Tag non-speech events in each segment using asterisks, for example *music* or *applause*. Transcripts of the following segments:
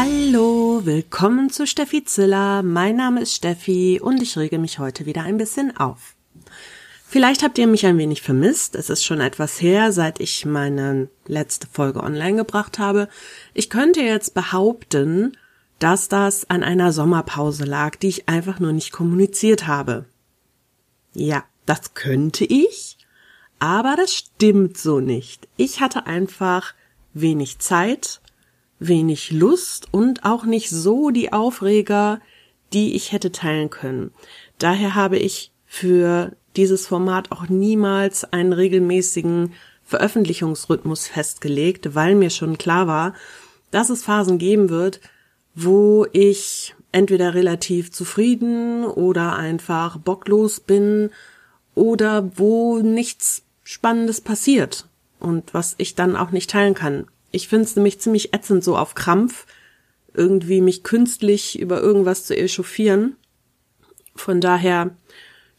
Hallo, willkommen zu Steffi Ziller. Mein Name ist Steffi und ich rege mich heute wieder ein bisschen auf. Vielleicht habt ihr mich ein wenig vermisst. Es ist schon etwas her, seit ich meine letzte Folge online gebracht habe. Ich könnte jetzt behaupten, dass das an einer Sommerpause lag, die ich einfach nur nicht kommuniziert habe. Ja, das könnte ich, aber das stimmt so nicht. Ich hatte einfach wenig Zeit, wenig Lust und auch nicht so die Aufreger, die ich hätte teilen können. Daher habe ich für dieses Format auch niemals einen regelmäßigen Veröffentlichungsrhythmus festgelegt, weil mir schon klar war, dass es Phasen geben wird, wo ich entweder relativ zufrieden oder einfach bocklos bin oder wo nichts Spannendes passiert und was ich dann auch nicht teilen kann. Ich finde es nämlich ziemlich ätzend, so auf Krampf irgendwie mich künstlich über irgendwas zu echauffieren. Von daher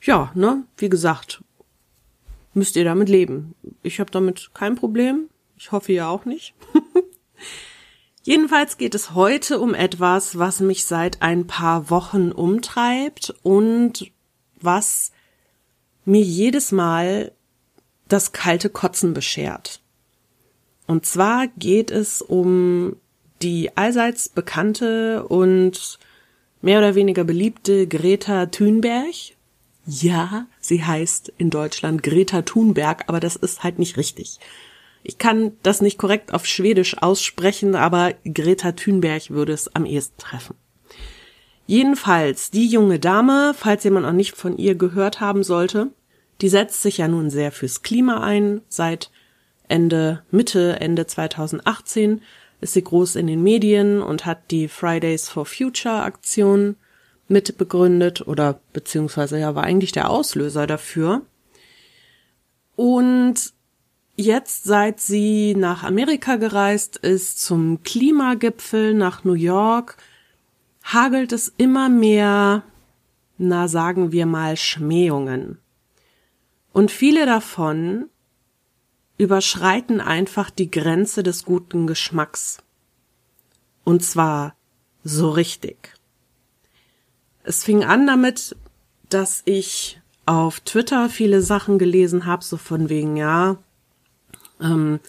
ja, ne, wie gesagt, müsst ihr damit leben. Ich habe damit kein Problem. Ich hoffe ihr auch nicht. *laughs* Jedenfalls geht es heute um etwas, was mich seit ein paar Wochen umtreibt und was mir jedes Mal das kalte Kotzen beschert. Und zwar geht es um die allseits bekannte und mehr oder weniger beliebte Greta Thunberg ja, sie heißt in Deutschland Greta Thunberg, aber das ist halt nicht richtig. Ich kann das nicht korrekt auf Schwedisch aussprechen, aber Greta Thunberg würde es am ehesten treffen. Jedenfalls, die junge Dame, falls jemand noch nicht von ihr gehört haben sollte, die setzt sich ja nun sehr fürs Klima ein. Seit Ende, Mitte, Ende 2018 ist sie groß in den Medien und hat die Fridays for Future Aktion mitbegründet oder beziehungsweise ja war eigentlich der Auslöser dafür. Und jetzt, seit sie nach Amerika gereist ist, zum Klimagipfel nach New York, hagelt es immer mehr, na sagen wir mal, Schmähungen. Und viele davon überschreiten einfach die Grenze des guten Geschmacks. Und zwar so richtig. Es fing an damit, dass ich auf Twitter viele Sachen gelesen habe, so von wegen, ja, ähm,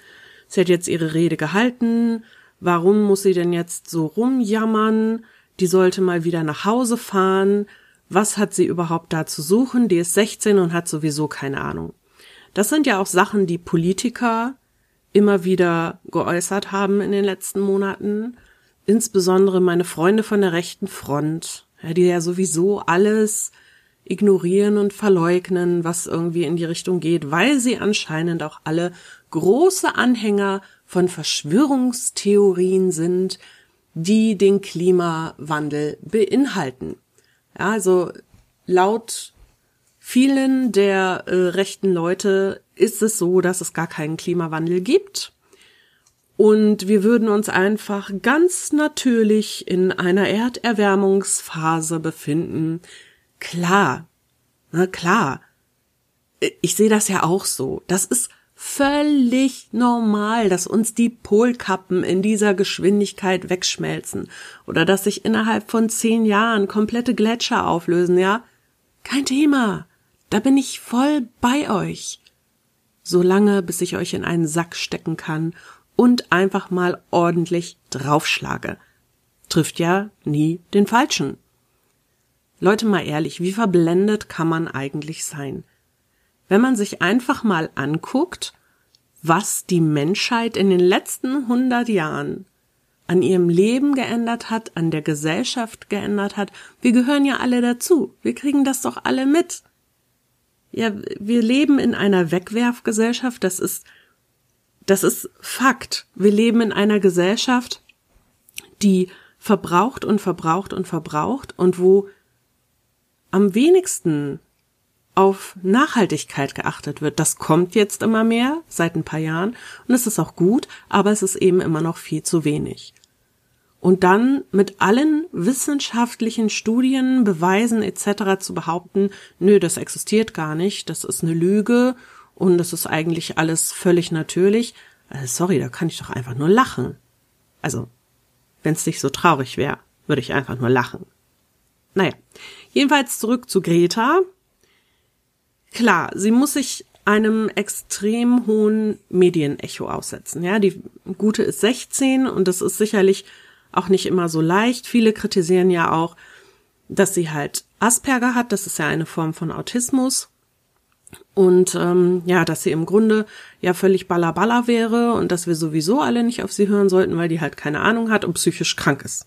sie hat jetzt ihre Rede gehalten, warum muss sie denn jetzt so rumjammern, die sollte mal wieder nach Hause fahren, was hat sie überhaupt da zu suchen, die ist 16 und hat sowieso keine Ahnung. Das sind ja auch Sachen, die Politiker immer wieder geäußert haben in den letzten Monaten, insbesondere meine Freunde von der rechten Front, die ja sowieso alles ignorieren und verleugnen, was irgendwie in die Richtung geht, weil sie anscheinend auch alle große Anhänger von Verschwörungstheorien sind, die den Klimawandel beinhalten. Ja, also laut vielen der äh, rechten Leute ist es so, dass es gar keinen Klimawandel gibt und wir würden uns einfach ganz natürlich in einer Erderwärmungsphase befinden. Klar, na klar. Ich sehe das ja auch so. Das ist völlig normal, dass uns die Polkappen in dieser Geschwindigkeit wegschmelzen oder dass sich innerhalb von zehn Jahren komplette Gletscher auflösen, ja? Kein Thema. Da bin ich voll bei euch. Solange, bis ich euch in einen Sack stecken kann und einfach mal ordentlich draufschlage. Trifft ja nie den Falschen. Leute mal ehrlich, wie verblendet kann man eigentlich sein? Wenn man sich einfach mal anguckt, was die Menschheit in den letzten hundert Jahren an ihrem Leben geändert hat, an der Gesellschaft geändert hat. Wir gehören ja alle dazu. Wir kriegen das doch alle mit. Ja, wir leben in einer Wegwerfgesellschaft. Das ist das ist Fakt. Wir leben in einer Gesellschaft, die verbraucht und verbraucht und verbraucht und wo am wenigsten auf Nachhaltigkeit geachtet wird. Das kommt jetzt immer mehr seit ein paar Jahren und es ist auch gut, aber es ist eben immer noch viel zu wenig. Und dann mit allen wissenschaftlichen Studien, Beweisen etc. zu behaupten, nö, das existiert gar nicht, das ist eine Lüge und das ist eigentlich alles völlig natürlich. Also sorry, da kann ich doch einfach nur lachen. Also, Wenn es nicht so traurig wäre, würde ich einfach nur lachen. Naja, jedenfalls zurück zu Greta. Klar, sie muss sich einem extrem hohen Medienecho aussetzen. Ja, die gute ist 16 und das ist sicherlich auch nicht immer so leicht. Viele kritisieren ja auch, dass sie halt Asperger hat. Das ist ja eine Form von Autismus. Und ähm, ja, dass sie im Grunde ja völlig ballerballer wäre und dass wir sowieso alle nicht auf sie hören sollten, weil die halt keine Ahnung hat und psychisch krank ist.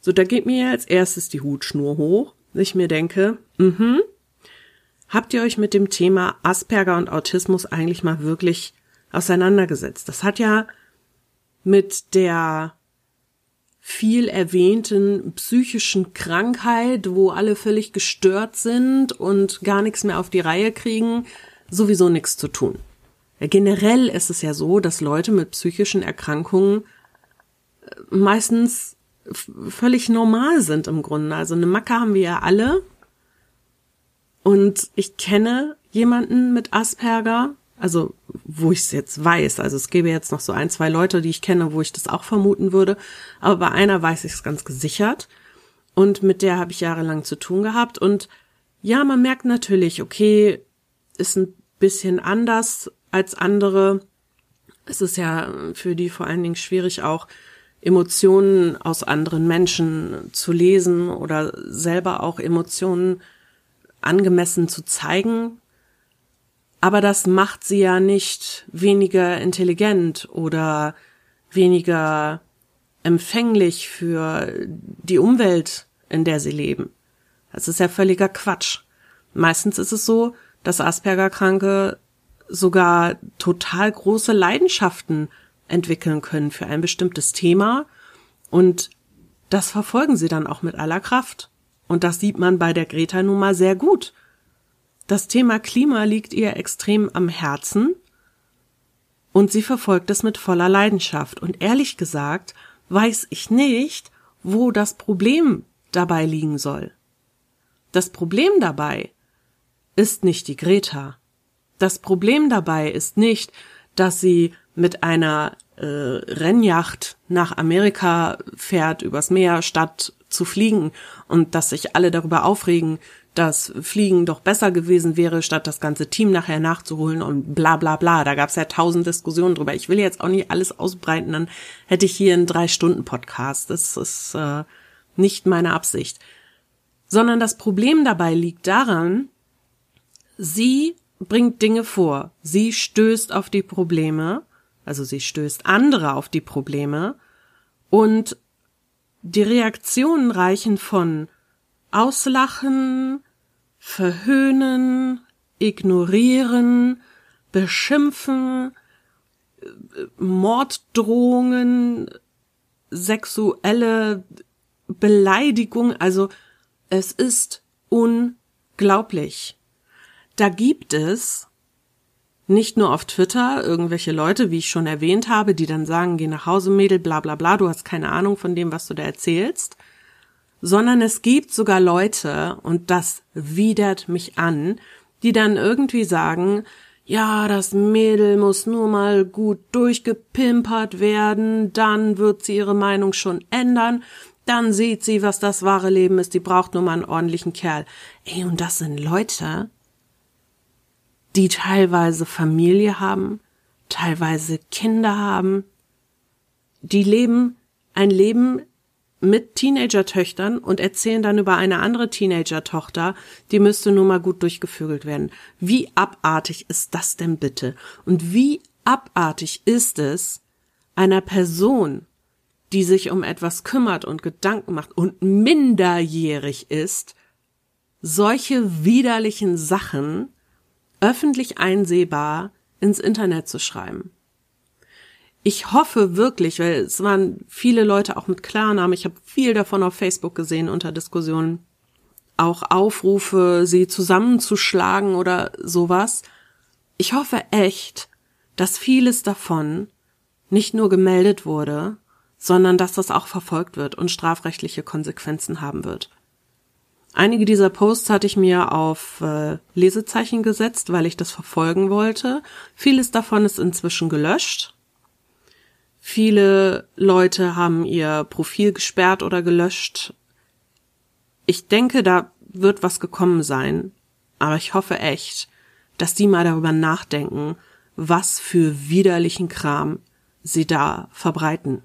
So, da geht mir als erstes die Hutschnur hoch, ich mir denke, mhm, habt ihr euch mit dem Thema Asperger und Autismus eigentlich mal wirklich auseinandergesetzt? Das hat ja mit der viel erwähnten psychischen Krankheit, wo alle völlig gestört sind und gar nichts mehr auf die Reihe kriegen, sowieso nichts zu tun. Generell ist es ja so, dass Leute mit psychischen Erkrankungen äh, meistens völlig normal sind im Grunde. Also eine Macke haben wir ja alle. Und ich kenne jemanden mit Asperger, also wo ich es jetzt weiß. Also es gäbe jetzt noch so ein, zwei Leute, die ich kenne, wo ich das auch vermuten würde. Aber bei einer weiß ich es ganz gesichert. Und mit der habe ich jahrelang zu tun gehabt. Und ja, man merkt natürlich, okay, ist ein bisschen anders als andere. Es ist ja für die vor allen Dingen schwierig auch Emotionen aus anderen Menschen zu lesen oder selber auch Emotionen angemessen zu zeigen. Aber das macht sie ja nicht weniger intelligent oder weniger empfänglich für die Umwelt, in der sie leben. Das ist ja völliger Quatsch. Meistens ist es so, dass Asperger-Kranke sogar total große Leidenschaften entwickeln können für ein bestimmtes Thema und das verfolgen sie dann auch mit aller Kraft. Und das sieht man bei der Greta nun mal sehr gut. Das Thema Klima liegt ihr extrem am Herzen und sie verfolgt es mit voller Leidenschaft. Und ehrlich gesagt weiß ich nicht, wo das Problem dabei liegen soll. Das Problem dabei ist nicht die Greta. Das Problem dabei ist nicht, dass sie mit einer äh, Rennjacht nach Amerika fährt, übers Meer, statt zu fliegen und dass sich alle darüber aufregen, dass Fliegen doch besser gewesen wäre, statt das ganze Team nachher nachzuholen und bla bla bla. Da gab es ja tausend Diskussionen drüber. Ich will jetzt auch nicht alles ausbreiten, dann hätte ich hier einen Drei-Stunden-Podcast. Das ist äh, nicht meine Absicht. Sondern das Problem dabei liegt daran, sie bringt Dinge vor, sie stößt auf die Probleme also sie stößt andere auf die Probleme und die Reaktionen reichen von Auslachen, Verhöhnen, Ignorieren, Beschimpfen, Morddrohungen, sexuelle Beleidigung, also es ist unglaublich. Da gibt es nicht nur auf Twitter irgendwelche Leute, wie ich schon erwähnt habe, die dann sagen, geh nach Hause, Mädel, bla bla bla, du hast keine Ahnung von dem, was du da erzählst, sondern es gibt sogar Leute, und das widert mich an, die dann irgendwie sagen, ja, das Mädel muss nur mal gut durchgepimpert werden, dann wird sie ihre Meinung schon ändern, dann sieht sie, was das wahre Leben ist, die braucht nur mal einen ordentlichen Kerl. Ey, und das sind Leute, die teilweise Familie haben, teilweise Kinder haben, die leben ein Leben mit Teenager-Töchtern und erzählen dann über eine andere Teenager-Tochter, die müsste nur mal gut durchgevögelt werden. Wie abartig ist das denn bitte? Und wie abartig ist es, einer Person, die sich um etwas kümmert und Gedanken macht und minderjährig ist, solche widerlichen Sachen öffentlich einsehbar ins Internet zu schreiben. Ich hoffe wirklich, weil es waren viele Leute auch mit Klarnamen, ich habe viel davon auf Facebook gesehen unter Diskussionen, auch Aufrufe, sie zusammenzuschlagen oder sowas. Ich hoffe echt, dass vieles davon nicht nur gemeldet wurde, sondern dass das auch verfolgt wird und strafrechtliche Konsequenzen haben wird. Einige dieser Posts hatte ich mir auf äh, Lesezeichen gesetzt, weil ich das verfolgen wollte. Vieles davon ist inzwischen gelöscht. Viele Leute haben ihr Profil gesperrt oder gelöscht. Ich denke, da wird was gekommen sein. Aber ich hoffe echt, dass die mal darüber nachdenken, was für widerlichen Kram sie da verbreiten.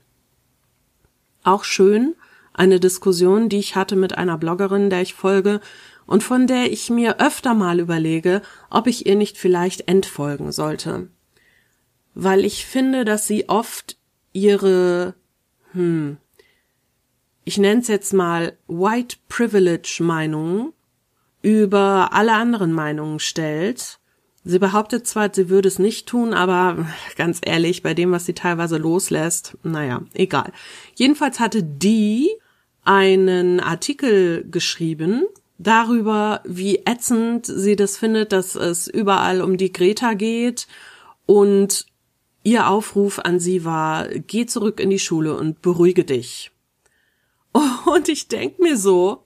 Auch schön eine Diskussion, die ich hatte mit einer Bloggerin, der ich folge und von der ich mir öfter mal überlege, ob ich ihr nicht vielleicht entfolgen sollte. Weil ich finde, dass sie oft ihre, hm, ich nenne es jetzt mal White Privilege Meinungen über alle anderen Meinungen stellt. Sie behauptet zwar, sie würde es nicht tun, aber ganz ehrlich, bei dem, was sie teilweise loslässt, naja, egal. Jedenfalls hatte die einen Artikel geschrieben darüber, wie ätzend sie das findet, dass es überall um die Greta geht und ihr Aufruf an sie war, geh zurück in die Schule und beruhige dich. *laughs* Und ich denk mir so,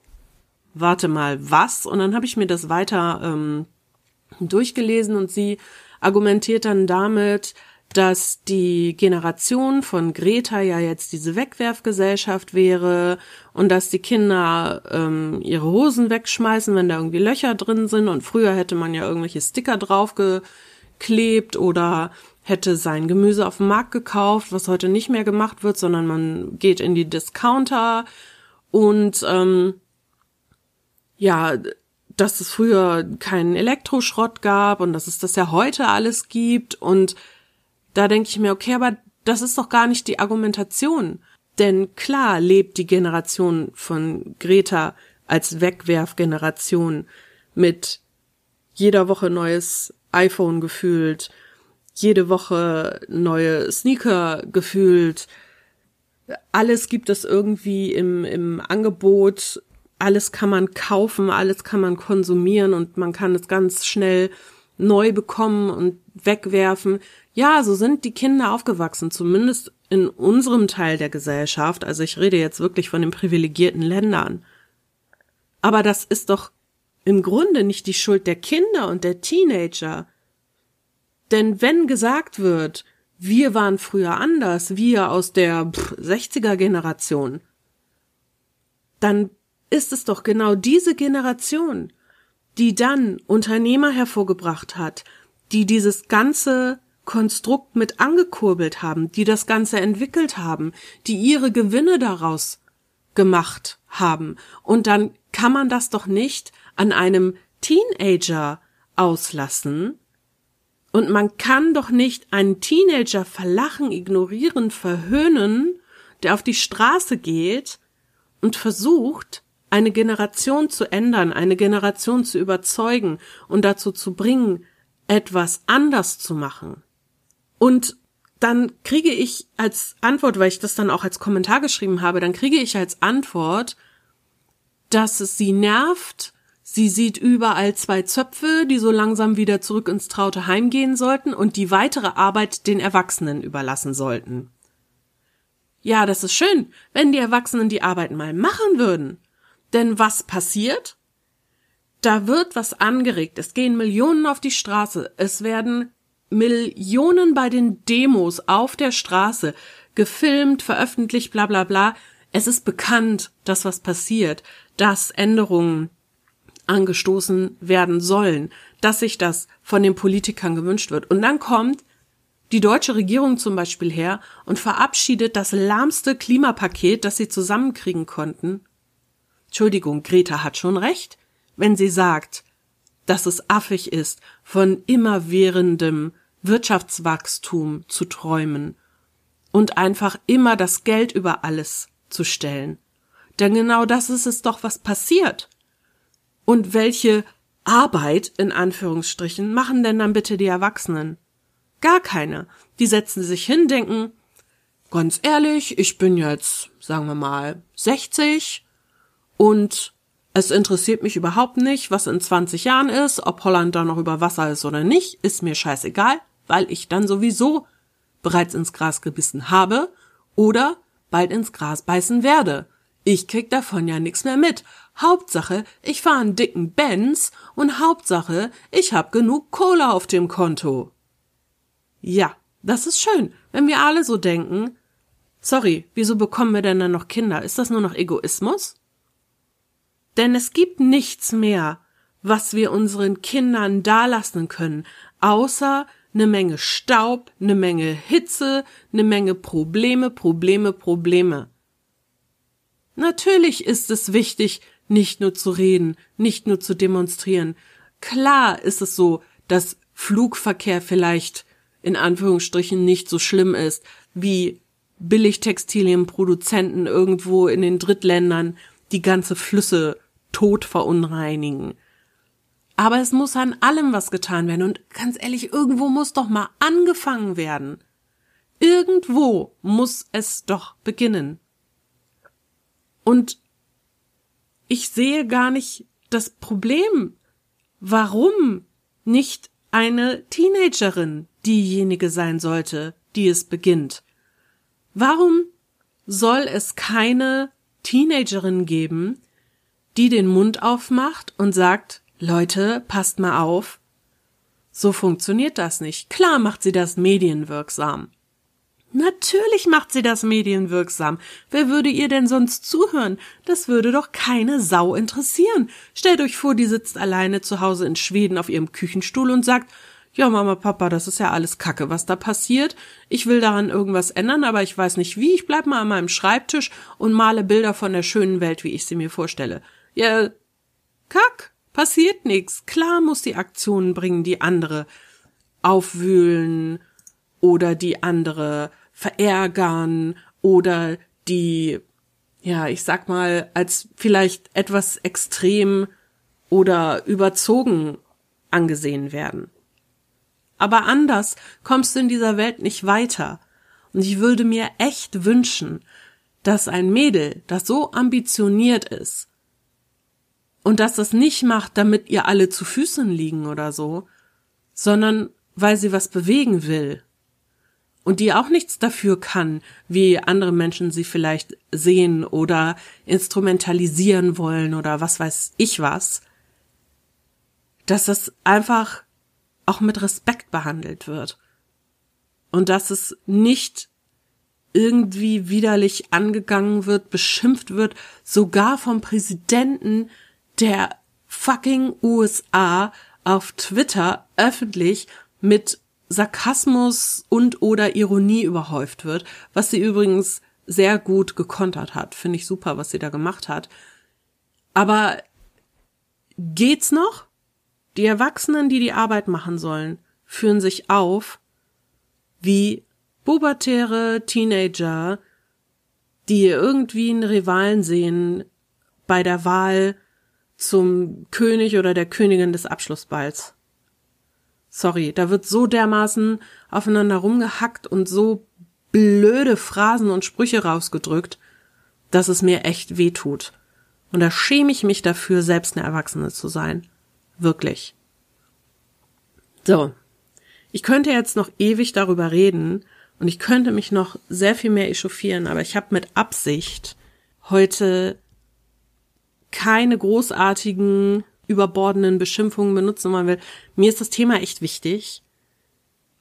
warte mal, was? Und dann habe ich mir das weiter ähm, durchgelesen und sie argumentiert dann damit, dass die Generation von Greta ja jetzt diese Wegwerfgesellschaft wäre und dass die Kinder ähm, ihre Hosen wegschmeißen, wenn da irgendwie Löcher drin sind. Und früher hätte man ja irgendwelche Sticker draufgeklebt oder hätte sein Gemüse auf dem Markt gekauft, was heute nicht mehr gemacht wird, sondern man geht in die Discounter und ähm, ja, dass es früher keinen Elektroschrott gab und dass es das ja heute alles gibt und da denke ich mir, okay, aber das ist doch gar nicht die Argumentation. Denn klar lebt die Generation von Greta als Wegwerfgeneration mit jeder Woche neues iPhone gefühlt, jede Woche neue Sneaker gefühlt. Alles gibt es irgendwie im, im Angebot. Alles kann man kaufen, alles kann man konsumieren und man kann es ganz schnell neu bekommen und wegwerfen. Ja, so sind die Kinder aufgewachsen, zumindest in unserem Teil der Gesellschaft. Also ich rede jetzt wirklich von den privilegierten Ländern. Aber das ist doch im Grunde nicht die Schuld der Kinder und der Teenager. Denn wenn gesagt wird, wir waren früher anders, wir aus der 60er Generation, dann ist es doch genau diese Generation, die dann Unternehmer hervorgebracht hat, die dieses ganze Konstrukt mit angekurbelt haben, die das Ganze entwickelt haben, die ihre Gewinne daraus gemacht haben. Und dann kann man das doch nicht an einem Teenager auslassen. Und man kann doch nicht einen Teenager verlachen, ignorieren, verhöhnen, der auf die Straße geht und versucht, eine Generation zu ändern, eine Generation zu überzeugen und dazu zu bringen, etwas anders zu machen. Und dann kriege ich als Antwort, weil ich das dann auch als Kommentar geschrieben habe, dann kriege ich als Antwort, dass es sie nervt, sie sieht überall zwei Zöpfe, die so langsam wieder zurück ins traute Heim gehen sollten und die weitere Arbeit den Erwachsenen überlassen sollten. Ja, das ist schön, wenn die Erwachsenen die Arbeit mal machen würden. Denn was passiert? Da wird was angeregt. Es gehen Millionen auf die Straße. Es werden Millionen bei den Demos auf der Straße gefilmt, veröffentlicht, bla bla bla. Es ist bekannt, dass was passiert, dass Änderungen angestoßen werden sollen, dass sich das von den Politikern gewünscht wird. Und dann kommt die deutsche Regierung zum Beispiel her und verabschiedet das lahmste Klimapaket, das sie zusammenkriegen konnten Entschuldigung, Greta hat schon recht, wenn sie sagt, dass es affig ist, von immerwährendem Wirtschaftswachstum zu träumen und einfach immer das Geld über alles zu stellen. Denn genau das ist es doch, was passiert. Und welche Arbeit, in Anführungsstrichen, machen denn dann bitte die Erwachsenen? Gar keine. Die setzen sich hin, denken, ganz ehrlich, ich bin jetzt, sagen wir mal, 60, und es interessiert mich überhaupt nicht, was in 20 Jahren ist, ob Holland da noch über Wasser ist oder nicht, ist mir scheißegal, weil ich dann sowieso bereits ins Gras gebissen habe oder bald ins Gras beißen werde. Ich krieg davon ja nix mehr mit. Hauptsache, ich fahr einen dicken Benz und Hauptsache, ich hab genug Kohle auf dem Konto. Ja, das ist schön, wenn wir alle so denken, Sorry, wieso bekommen wir denn dann noch Kinder? Ist das nur noch Egoismus? Denn es gibt nichts mehr, was wir unseren Kindern dalassen können, außer eine Menge Staub, eine Menge Hitze, eine Menge Probleme, Probleme, Probleme. Natürlich ist es wichtig, nicht nur zu reden, nicht nur zu demonstrieren. Klar ist es so, dass Flugverkehr vielleicht in Anführungsstrichen nicht so schlimm ist wie Billigtextilienproduzenten irgendwo in den Drittländern, die ganze Flüsse tot verunreinigen. Aber es muss an allem was getan werden und ganz ehrlich, irgendwo muss doch mal angefangen werden. Irgendwo muss es doch beginnen. Und ich sehe gar nicht das Problem, warum nicht eine Teenagerin diejenige sein sollte, die es beginnt. Warum soll es keine Teenagerin geben, die den Mund aufmacht und sagt, Leute, passt mal auf. So funktioniert das nicht. Klar macht sie das medienwirksam. Natürlich macht sie das medienwirksam. Wer würde ihr denn sonst zuhören? Das würde doch keine Sau interessieren. Stellt euch vor, die sitzt alleine zu Hause in Schweden auf ihrem Küchenstuhl und sagt, ja, Mama, Papa, das ist ja alles Kacke, was da passiert. Ich will daran irgendwas ändern, aber ich weiß nicht wie. Ich bleib mal an meinem Schreibtisch und male Bilder von der schönen Welt, wie ich sie mir vorstelle. Ja, Kack, passiert nix. Klar muss die Aktionen bringen, die andere aufwühlen oder die andere verärgern oder die, ja, ich sag mal, als vielleicht etwas extrem oder überzogen angesehen werden. Aber anders kommst du in dieser Welt nicht weiter. Und ich würde mir echt wünschen, dass ein Mädel, das so ambitioniert ist und dass das nicht macht, damit ihr alle zu Füßen liegen oder so, sondern weil sie was bewegen will und die auch nichts dafür kann, wie andere Menschen sie vielleicht sehen oder instrumentalisieren wollen oder was weiß ich was, dass das einfach auch mit Respekt behandelt wird. Und dass es nicht irgendwie widerlich angegangen wird, beschimpft wird, sogar vom Präsidenten der fucking USA auf Twitter öffentlich mit Sarkasmus und oder Ironie überhäuft wird, was sie übrigens sehr gut gekontert hat. Finde ich super, was sie da gemacht hat. Aber geht's noch? Die Erwachsenen, die die Arbeit machen sollen, führen sich auf wie pubertäre Teenager, die irgendwie einen Rivalen sehen bei der Wahl zum König oder der Königin des Abschlussballs. Sorry, da wird so dermaßen aufeinander rumgehackt und so blöde Phrasen und Sprüche rausgedrückt, dass es mir echt weh tut. Und da schäme ich mich dafür, selbst eine Erwachsene zu sein. Wirklich. So. Ich könnte jetzt noch ewig darüber reden und ich könnte mich noch sehr viel mehr echauffieren, aber ich habe mit Absicht heute keine großartigen überbordenden Beschimpfungen benutzen wollen will. Mir ist das Thema echt wichtig.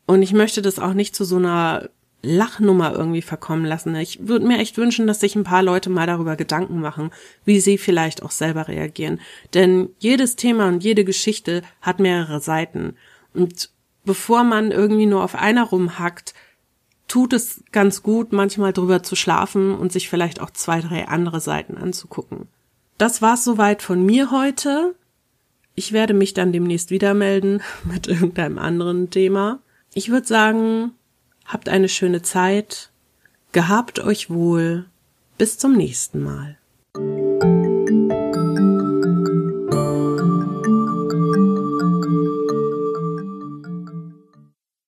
Und ich möchte das auch nicht zu so einer Lachnummer irgendwie verkommen lassen. Ich würde mir echt wünschen, dass sich ein paar Leute mal darüber Gedanken machen, wie sie vielleicht auch selber reagieren. Denn jedes Thema und jede Geschichte hat mehrere Seiten. Und bevor man irgendwie nur auf einer rumhackt, tut es ganz gut, manchmal drüber zu schlafen und sich vielleicht auch zwei, drei andere Seiten anzugucken. Das war's soweit von mir heute. Ich werde mich dann demnächst wieder melden *laughs* mit irgendeinem anderen Thema. Ich würde sagen, habt eine schöne Zeit, gehabt euch wohl, bis zum nächsten Mal.